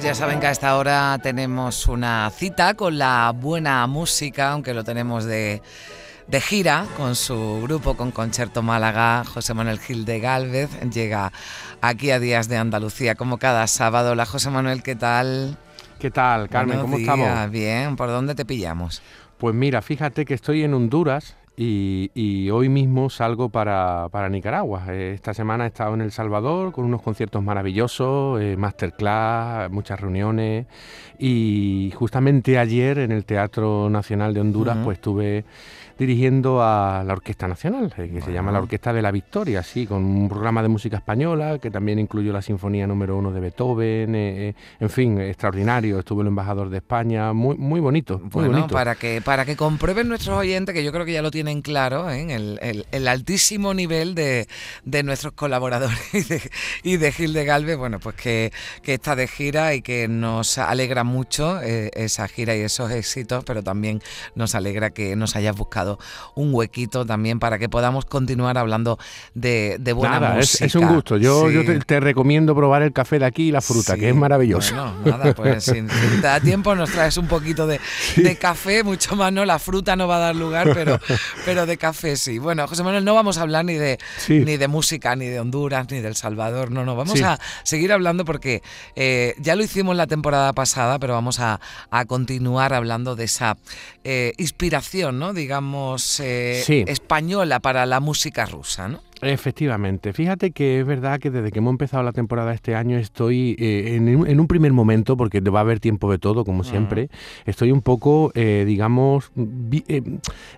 Pues ya saben que a esta hora tenemos una cita con la buena música, aunque lo tenemos de, de gira con su grupo, con Concierto Málaga. José Manuel Gil de Galvez llega aquí a Días de Andalucía como cada sábado. Hola José Manuel, ¿qué tal? ¿Qué tal, Carmen? Buenos ¿Cómo días, estamos? Bien, ¿por dónde te pillamos? Pues mira, fíjate que estoy en Honduras y, y hoy mismo salgo para, para Nicaragua. Eh, Esta semana he estado en El Salvador con unos conciertos maravillosos, eh, masterclass, muchas reuniones y justamente ayer en el Teatro Nacional de Honduras pues estuve dirigiendo a la Orquesta Nacional, eh, que se llama la. Orquesta de la Victoria, sí, con un programa de música española que también incluyó la Sinfonía número uno de Beethoven, eh, eh, en fin, extraordinario. Estuvo el embajador de España, muy, muy bonito, muy Bueno, bonito. para que, para que comprueben nuestros oyentes, que yo creo que ya lo tienen claro, ¿eh? el, el- el altísimo nivel de, de nuestros colaboradores y de, y de Gil de Galvez, bueno, pues que, que está de gira y que nos alegra mucho esa gira y esos éxitos, pero también nos alegra que nos hayas buscado un huequito también para que podamos continuar hablando de, de buena Nada, es, música. es un gusto. Yo, Sí. yo te, te recomiendo probar el café de aquí y la fruta, Sí, que es maravilloso. Bueno, nada, pues si, si te da tiempo nos traes un poquito de, de café, mucho más no, la fruta no va a dar lugar, pero, pero de café sí. Bueno, José Manuel, no vamos a hablar ni de, ni de música, ni de Honduras, ni del Salvador, no, no, vamos a seguir hablando porque eh, ya lo hicimos la temporada pasada, pero vamos a, a continuar hablando de esa eh, inspiración, ¿no? Digamos, eh, Sí. española para la música rusa, ¿no? Efectivamente. Fíjate que es verdad que desde que hemos empezado la temporada este año estoy eh, en, un- en un primer momento, porque va a haber tiempo de todo, como siempre, estoy un poco, eh, digamos, vi- eh,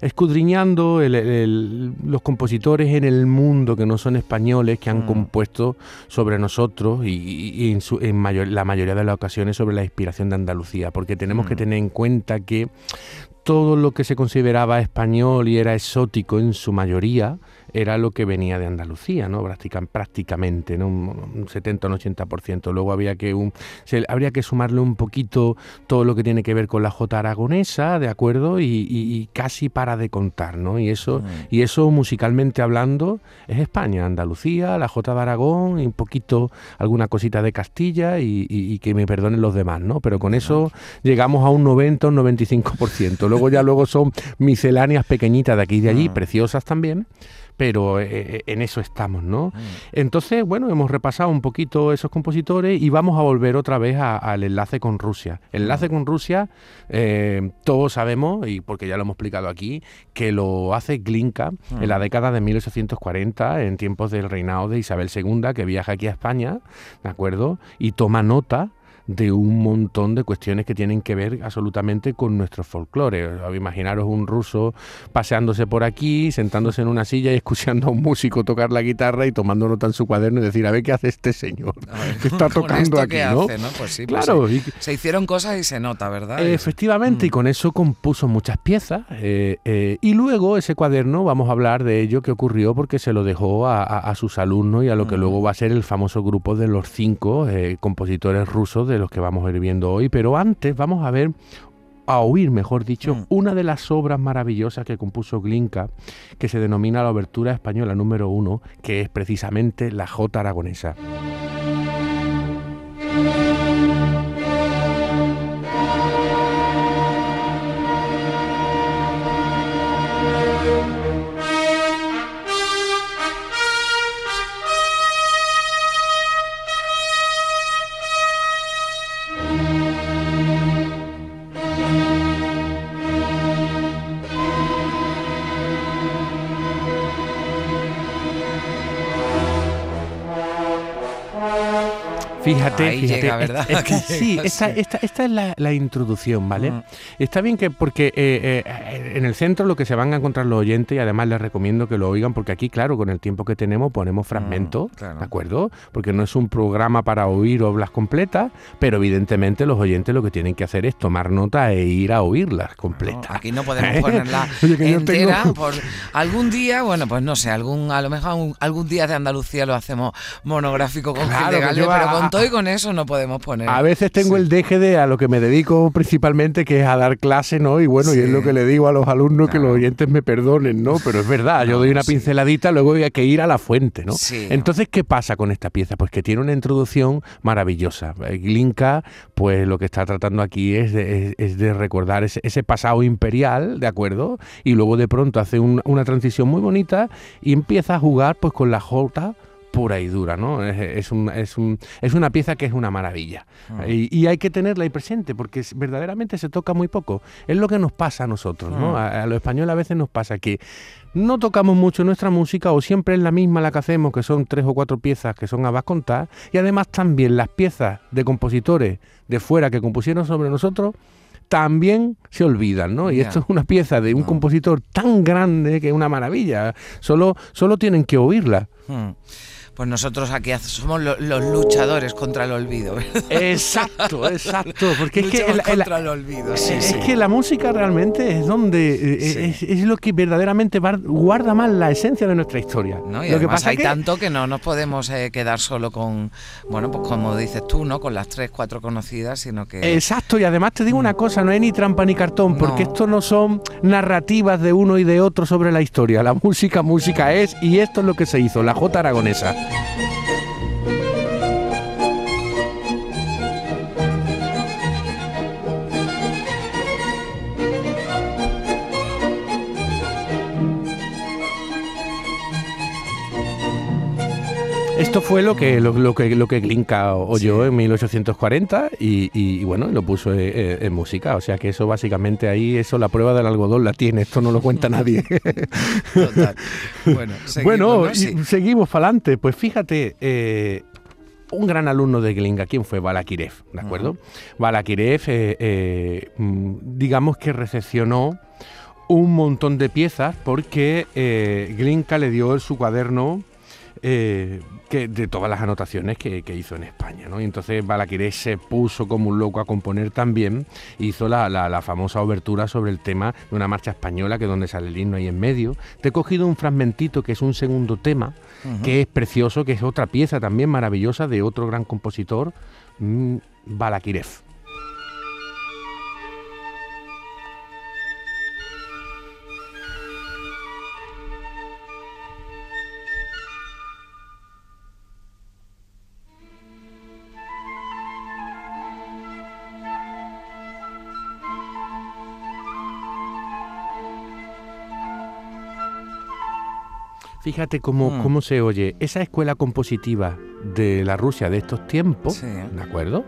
escudriñando el- el- los compositores en el mundo que no son españoles, que han Mm. compuesto sobre nosotros y, y- y en, su- en mayor- la mayoría de las ocasiones sobre la inspiración de Andalucía, porque tenemos que Mm. tener en cuenta que todo lo que se consideraba español y era exótico en su mayoría era lo que venía de Andalucía, ¿no? Práctica- prácticamente, ¿no? Un, un 70 o un 80%. Luego había que un, se- habría que sumarle un poquito todo lo que tiene que ver con la Jota aragonesa, ¿de acuerdo? Y, y- y casi para de contar, ¿no? Y eso, Mm. y eso musicalmente hablando es España, Andalucía, la Jota de Aragón y un poquito alguna cosita de Castilla y, y- y que me perdonen los demás, ¿no? Pero con eso llegamos a un 90 o un 95%. Luego ya luego son misceláneas pequeñitas de aquí y de allí, Mm. preciosas también, pero eh, eh, en eso estamos, ¿no? Mm. Entonces, bueno, hemos repasado un poquito esos compositores y vamos a volver otra vez al enlace con Rusia. El enlace con Rusia, eh, todos sabemos, y porque ya lo hemos explicado aquí, que lo hace Glinka en la década de 1840, en tiempos del reinado de Isabel II, que viaja aquí a España, ¿de acuerdo? Y toma nota de un montón de cuestiones que tienen que ver absolutamente con nuestro folclore. Imaginaros un ruso paseándose por aquí, sentándose en una silla y escuchando a un músico tocar la guitarra y tomando nota en su cuaderno y decir, a ver qué hace este señor, ver, que está tocando aquí, ¿no? hace, ¿no? Pues sí, pues Claro, sí. Se hicieron cosas y se nota, ¿verdad? Efectivamente, y Mm. con eso compuso muchas piezas. eh, eh, y luego ese cuaderno, vamos a hablar de ello que ocurrió porque se lo dejó a, a- a sus alumnos y a lo que Mm. luego va a ser el famoso grupo de los cinco eh, compositores rusos de los que vamos a ir viendo hoy. Pero antes vamos a ver a oír, mejor dicho, Mm. una de las obras maravillosas que compuso Glinka, que se denomina la Obertura Española número uno, que es precisamente la Jota Aragonesa. Fíjate, Ahí fíjate. llega, ¿verdad? Esta, esta, sí. esta- esta es la, la introducción, ¿vale? Mm. Está bien que, porque eh, eh, en el centro lo que se van a encontrar los oyentes, y además les recomiendo que lo oigan, porque aquí, claro, con el tiempo que tenemos ponemos fragmentos, Mm, claro. ¿de acuerdo? Porque no es un programa para oír obras completas, pero evidentemente los oyentes lo que tienen que hacer es tomar nota e ir a oírlas completas. No, aquí no podemos ponerla Oye, que yo entera. tengo- Por algún día, bueno, pues no sé, algún, a lo mejor algún, algún día de Andalucía lo hacemos monográfico con Claro, Gil de Galvez, a- pero con todo y con eso no podemos poner. A veces tengo Sí. el deje de a lo que me dedico principalmente, que es a dar clase, ¿no? Y bueno, y es lo que le digo a los alumnos, que los oyentes me perdonen, ¿no? Pero es verdad, yo doy una sí. pinceladita, luego hay que ir a la fuente, ¿no? Sí. Entonces, ¿qué pasa con esta pieza? Pues que tiene una introducción maravillosa. Eh, Glinka, pues lo que está tratando aquí es de, es- es de recordar ese, ese pasado imperial, ¿de acuerdo? Y luego de pronto hace un- una transición muy bonita y empieza a jugar pues con la jota pura y dura, ¿no? Es, es un- es un- es una pieza que es una maravilla. Mm. Y, y hay que tenerla ahí presente porque verdaderamente se toca muy poco. Es lo que nos pasa a nosotros, ¿no? Mm. A, a los españoles a veces nos pasa que no tocamos mucho nuestra música o siempre es la misma la que hacemos, que son tres o cuatro piezas que son a vas contar, y además también las piezas de compositores de fuera que compusieron sobre nosotros también se olvidan, ¿no? Y esto es una pieza de un No. compositor tan grande que es una maravilla. Solo, solo tienen que oírla. Hmm. Pues nosotros aquí somos lo- los luchadores contra el olvido. ¿verdad? Exacto, exacto. Porque es que el- contra el olvido. Sí, es sí. que la música realmente es donde eh, Sí. es, es lo que verdaderamente guarda más la esencia de nuestra historia. ¿no? Y lo que pasa hay que tanto que no nos podemos eh, quedar solo con, bueno, pues como dices tú, ¿no? Con las tres, cuatro conocidas, sino que... Exacto, y además te digo una cosa, no hay ni trampa ni cartón, porque No. esto no son narrativas de uno y de otro sobre la historia. La música, música es, y esto es lo que se hizo, la Jota aragonesa. Thank you. Esto fue lo que, lo, lo que, lo que Glinka oyó Sí. en 1840 y, y, bueno, lo puso eh, eh, en, música. O sea que eso básicamente ahí, eso la prueba del algodón la tiene, esto no lo cuenta nadie. Total. Bueno, seguimos, bueno, ¿no? y Sí. seguimos para adelante. Pues fíjate, eh, un gran alumno de Glinka, ¿quién fue? Balakirev, ¿de acuerdo? Balakirev, eh, eh, mm, digamos que recepcionó un montón de piezas porque eh, Glinka le dio su cuaderno eh, que, de todas las anotaciones que, que hizo en España. ¿no? Y entonces Balaquiré se puso como un loco a componer también. Hizo la, la- la famosa obertura sobre el tema de una marcha española, que es donde sale el himno ahí en medio. Te he cogido un fragmentito que es un segundo tema, que es precioso, que es otra pieza también maravillosa de otro gran compositor, mm, Balakirev. Fíjate cómo, Mm. cómo se oye esa escuela compositiva de la Rusia de estos tiempos, Sí. ¿de acuerdo?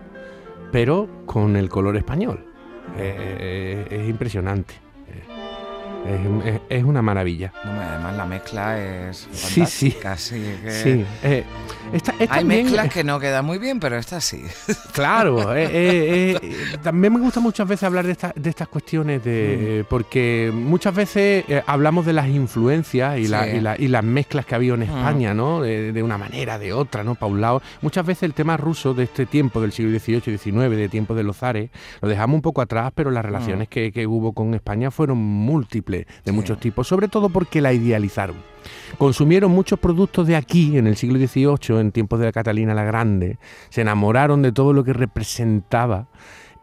Pero con el color español. Eh, eh, es impresionante. Eh, Es, es- es una maravilla. No, además la mezcla es Sí, sí. fantástica, sí. que- Sí. eh, esta- Hay mezclas que no quedan muy bien, pero esta sí. Claro, eh, eh, eh, también me gusta muchas veces hablar de, esta- de estas cuestiones, de, eh, porque muchas veces eh, hablamos de las influencias y, la- y la- y las mezclas que ha habido en Mm. España, ¿no? De, de una manera, de otra, ¿no? Pa' un lado. Muchas veces el tema ruso de este tiempo, del siglo XVIII y XIX, de tiempo de los zares, lo dejamos un poco atrás, pero las relaciones que, que hubo con España fueron múltiples, de Sí. muchos tipos, sobre todo porque la idealizaron. Consumieron muchos productos de aquí en el siglo XVIII, en tiempos de Catalina la Grande, se enamoraron de todo lo que representaba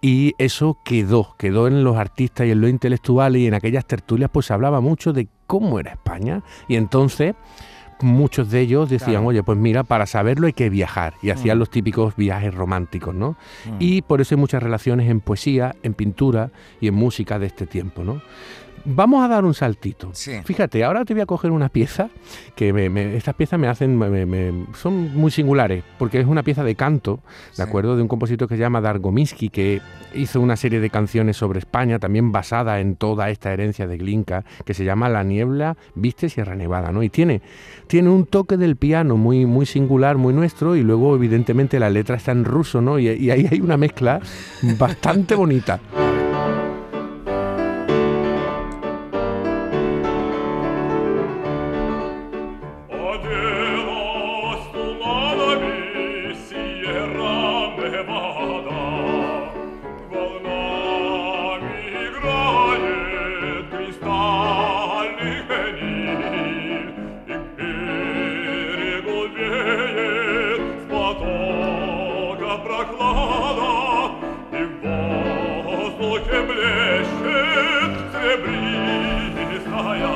y eso quedó, quedó en los artistas y en los intelectuales y en aquellas tertulias pues se hablaba mucho de cómo era España y entonces muchos de ellos decían, Claro. oye, pues mira, para saberlo hay que viajar y hacían Mm. los típicos viajes románticos, ¿no? Mm. Y por eso hay muchas relaciones en poesía, en pintura y en música de este tiempo, ¿no? Vamos a dar un saltito. Fíjate, ahora te voy a coger una pieza que me, estas piezas me hacen, son muy singulares, porque es una pieza de canto, ¿de acuerdo? De un compositor que se llama Dargominsky, que hizo una serie de canciones sobre España, también basada en toda esta herencia de Glinka, que se llama La niebla viste Sierra Nevada, ¿no? Y tiene, tiene un toque del piano muy, muy singular, muy nuestro, y luego evidentemente la letra está en ruso, ¿no? y ahí hay una mezcla bastante bonita. блещет серебристая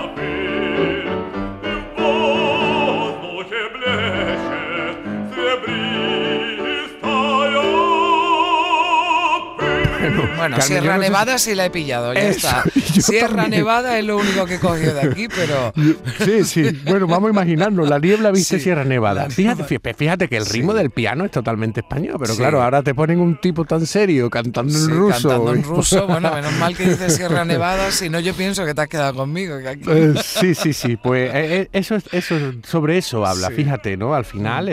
Bueno, Sierra Nevada sí la he pillado, ya está. Sierra Nevada es lo único que he cogido de aquí, pero. Sí, sí. Bueno, vamos a imaginarnos. La niebla viste Sierra Nevada. Fíjate, fíjate que el ritmo del piano es totalmente español, pero claro, ahora te ponen un tipo tan serio cantando en ruso. Cantando en ruso, bueno, menos mal que dices Sierra Nevada, si no yo pienso que te has quedado conmigo. Eh, sí, sí, sí. Pues eh, eh, eso, eso, sobre eso habla, fíjate, ¿no? Al final,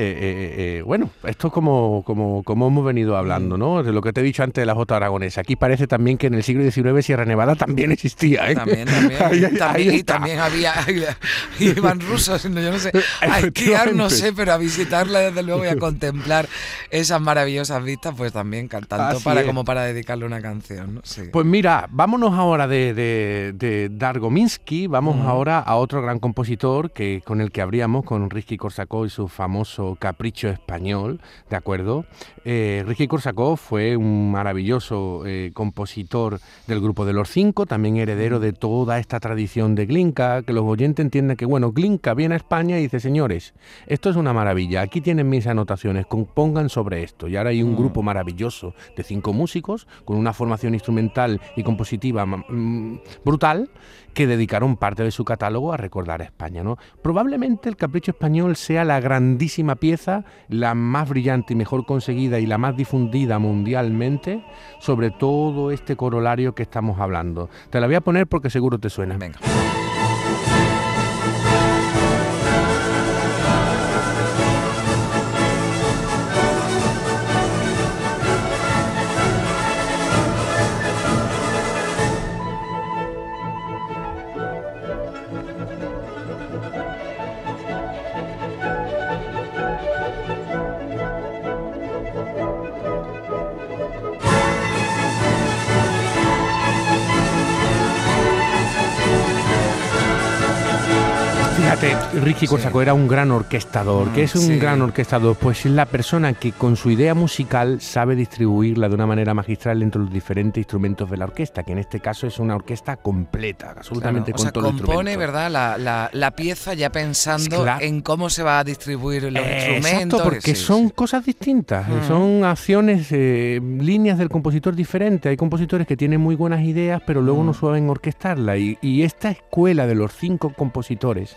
bueno, esto es como, como, como hemos venido hablando, ¿no? De lo que te he dicho antes de la Jota Aragonesa. Aquí parece también que en el siglo XIX Sierra Nevada también existía. ¿eh? También, también. y también había, iban rusos, yo no sé, a esquiar no sé, pero a visitarla desde luego y a contemplar esas maravillosas vistas, pues también cantando para como para dedicarle una canción. Pues mira, vámonos ahora de, de, Dargominsky, vamos ahora a otro gran compositor que con el que habríamos, con Ricky Korsakov y su famoso Capricho Español, ¿de acuerdo? Eh, Ricky Korsakov fue un maravilloso eh, compositor del grupo de los cinco, también heredero de toda esta tradición de Glinka, que los oyentes entienden que, bueno, Glinka viene a España y dice, señores, esto es una maravilla, aquí tienen mis anotaciones, compongan sobre esto. Y ahora hay un mm. grupo maravilloso de cinco músicos, con una formación instrumental y compositiva mm, brutal, que dedicaron parte de su catálogo a recordar a España. ¿no? Probablemente el Capricho Español sea la grandísima pieza, la más brillante y mejor conseguida y la más difundida mundialmente sobre todo este corolario que estamos hablando. Te la voy a poner porque seguro te suena. Venga. Ricky Corsaco era un gran orquestador. ¿Qué es un gran orquestador? Pues es la persona que con su idea musical sabe distribuirla de una manera magistral entre los diferentes instrumentos de la orquesta, que en este caso es una orquesta completa, absolutamente con o sea, compone, ¿verdad? La, pieza ya pensando en cómo se va a distribuir los instrumentos. Exacto, porque son cosas distintas, son acciones, eh, líneas del compositor diferentes. Hay compositores que tienen muy buenas ideas, pero luego no saben orquestarla. Y, y esta escuela de los cinco compositores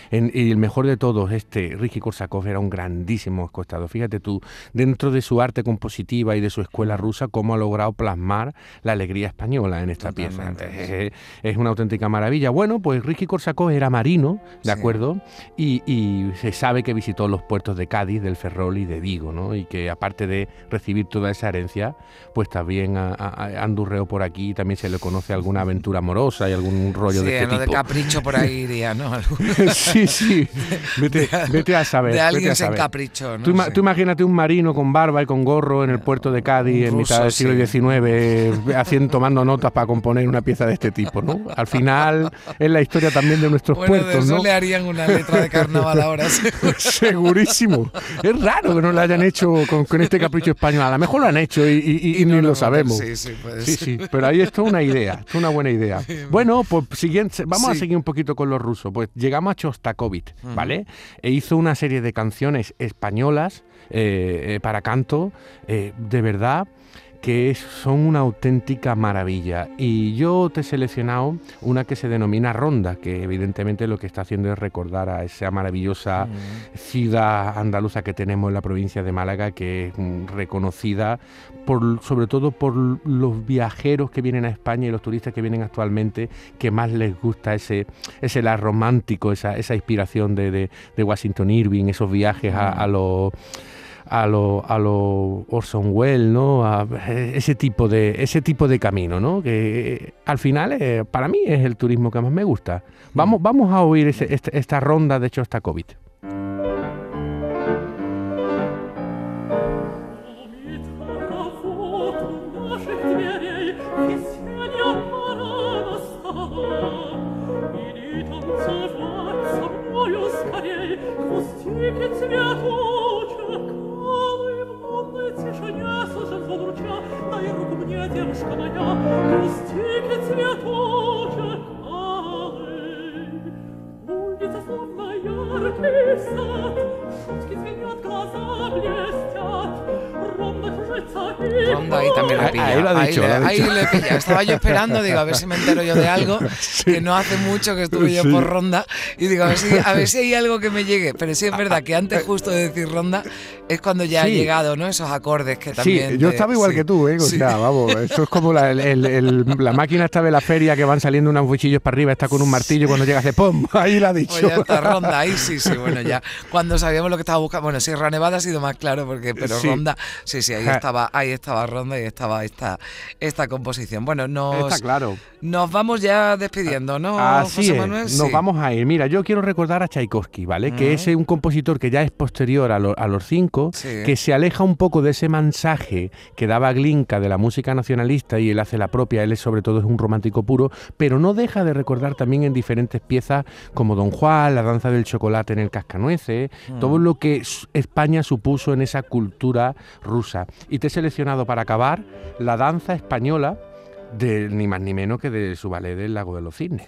y el mejor de todos, este Ricky Korsakov era un grandísimo escostado. Fíjate tú, dentro de su arte compositiva y de su escuela rusa, cómo ha logrado plasmar la alegría española en esta pieza. Es, una auténtica maravilla. Bueno, pues Ricky Korsakov era marino, ¿de acuerdo? Y, se sabe que visitó los puertos de Cádiz, del Ferrol y de Vigo, ¿no? Y que aparte de recibir toda esa herencia, pues también andurreó por aquí, también se le conoce alguna aventura amorosa y algún rollo de este de capricho por ahí iría, ¿no? sí, sí. Vete, a saber. De alguien sin capricho. Tú, imagínate un marino con barba y con gorro en el puerto de Cádiz en mitad del siglo XIX, haciendo, tomando notas para componer una pieza de este tipo, ¿no? Al final es la historia también de nuestros puertos, de eso le harían una letra de carnaval ahora. Segurísimo. Es raro que no lo hayan hecho con, este capricho español. A lo mejor lo han hecho y, ni lo sabemos. Sí, sí, sí, sí. Pero ahí está una idea, es una buena idea. Bueno, pues siguiente, vamos a seguir un poquito con los rusos. Pues llegamos a Chostakovich, ¿vale? E hizo una serie de canciones españolas eh, eh, para canto, eh, de verdad que son una auténtica maravilla. Y yo te he seleccionado una que se denomina Ronda, que evidentemente lo que está haciendo es recordar a esa maravillosa mm. ciudad andaluza que tenemos en la provincia de Málaga, que es mm, reconocida por, sobre todo por los viajeros que vienen a España y los turistas que vienen actualmente, que más les gusta ese, ese la romántico, esa, esa inspiración de, Washington Irving, esos viajes a, mm. los a lo, a lo Orson Welles, ¿no? A ese tipo de ese tipo de camino, ¿no? Que al final eh, para mí es el turismo que más me gusta. Vamos, mm. vamos a oír ese, esta, esta ronda de hecho ahí también le pilla. Ahí, lo ha dicho, ahí, le, pilla. Estaba yo esperando, digo, a ver si me entero yo de algo, que no hace mucho que estuve yo por ronda, y digo, a ver, si, a ver si hay algo que me llegue. Pero sí es verdad que antes justo de decir ronda es cuando ya ha llegado, ¿no? Esos acordes que también. Sí, yo estaba igual que tú, ¿eh? O sea, vamos, esto es como la, la máquina esta de la feria que van saliendo unos cuchillos para arriba, está con un martillo, cuando llega hace ¡pum! Ahí la ha dicho. Pues ya está ronda, ahí sí, sí, bueno, ya cuando sabíamos lo que estaba buscando, bueno, Sierra Nevada ha sido más claro, porque, pero ronda, sí, sí, ahí estaba, ahí estaba ronda y estaba esta, esta composición. Bueno, nos, Está claro. nos vamos ya despidiendo, ¿no, José Manuel? Nos vamos a ir. Mira, yo quiero recordar a Tchaikovsky, ¿vale? Que es un compositor que ya es posterior a, los cinco, que se aleja un poco de ese mensaje que daba Glinka de la música nacionalista y él hace la propia, él es sobre todo es un romántico puro, pero no deja de recordar también en diferentes piezas como Don Juan, la danza del chocolate en el cascanueces, mm. todo lo que España supuso en esa cultura rusa. Y te he seleccionado para acabar la danza española de ni más ni menos que de su ballet del Lago de los Cisnes.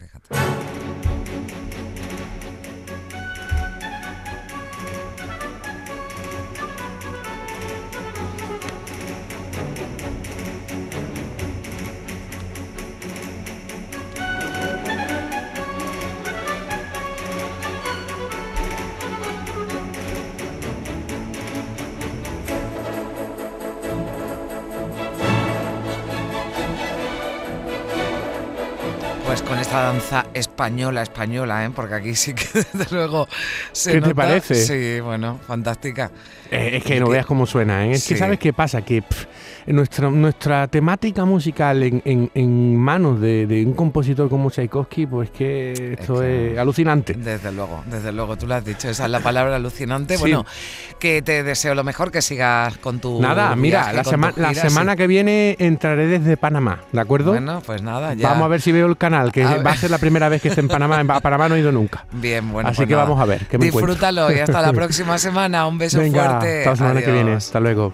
Danza española, española, ¿eh? porque aquí sí que desde luego se ¿Qué te parece? Sí, bueno, fantástica. Eh, es que no veas cómo suena, ¿eh? es que sabes qué pasa, que nuestra, nuestra temática musical en, manos de, un compositor como Tchaikovsky, pues que esto es, alucinante. Desde luego, desde luego, tú lo has dicho, esa es la palabra alucinante. Bueno, que te deseo lo mejor, que sigas con tu. Nada, mira, la, la semana que viene entraré desde Panamá, ¿de acuerdo? Bueno, pues nada, ya. Vamos a ver si veo el canal, que va a ser la primera vez que esté en Panamá. En Panamá no he ido nunca. Bien, bueno. Así pues que vamos a ver. Disfrútalo y hasta la próxima semana. Un beso fuerte. Hasta la semana que viene. Hasta luego.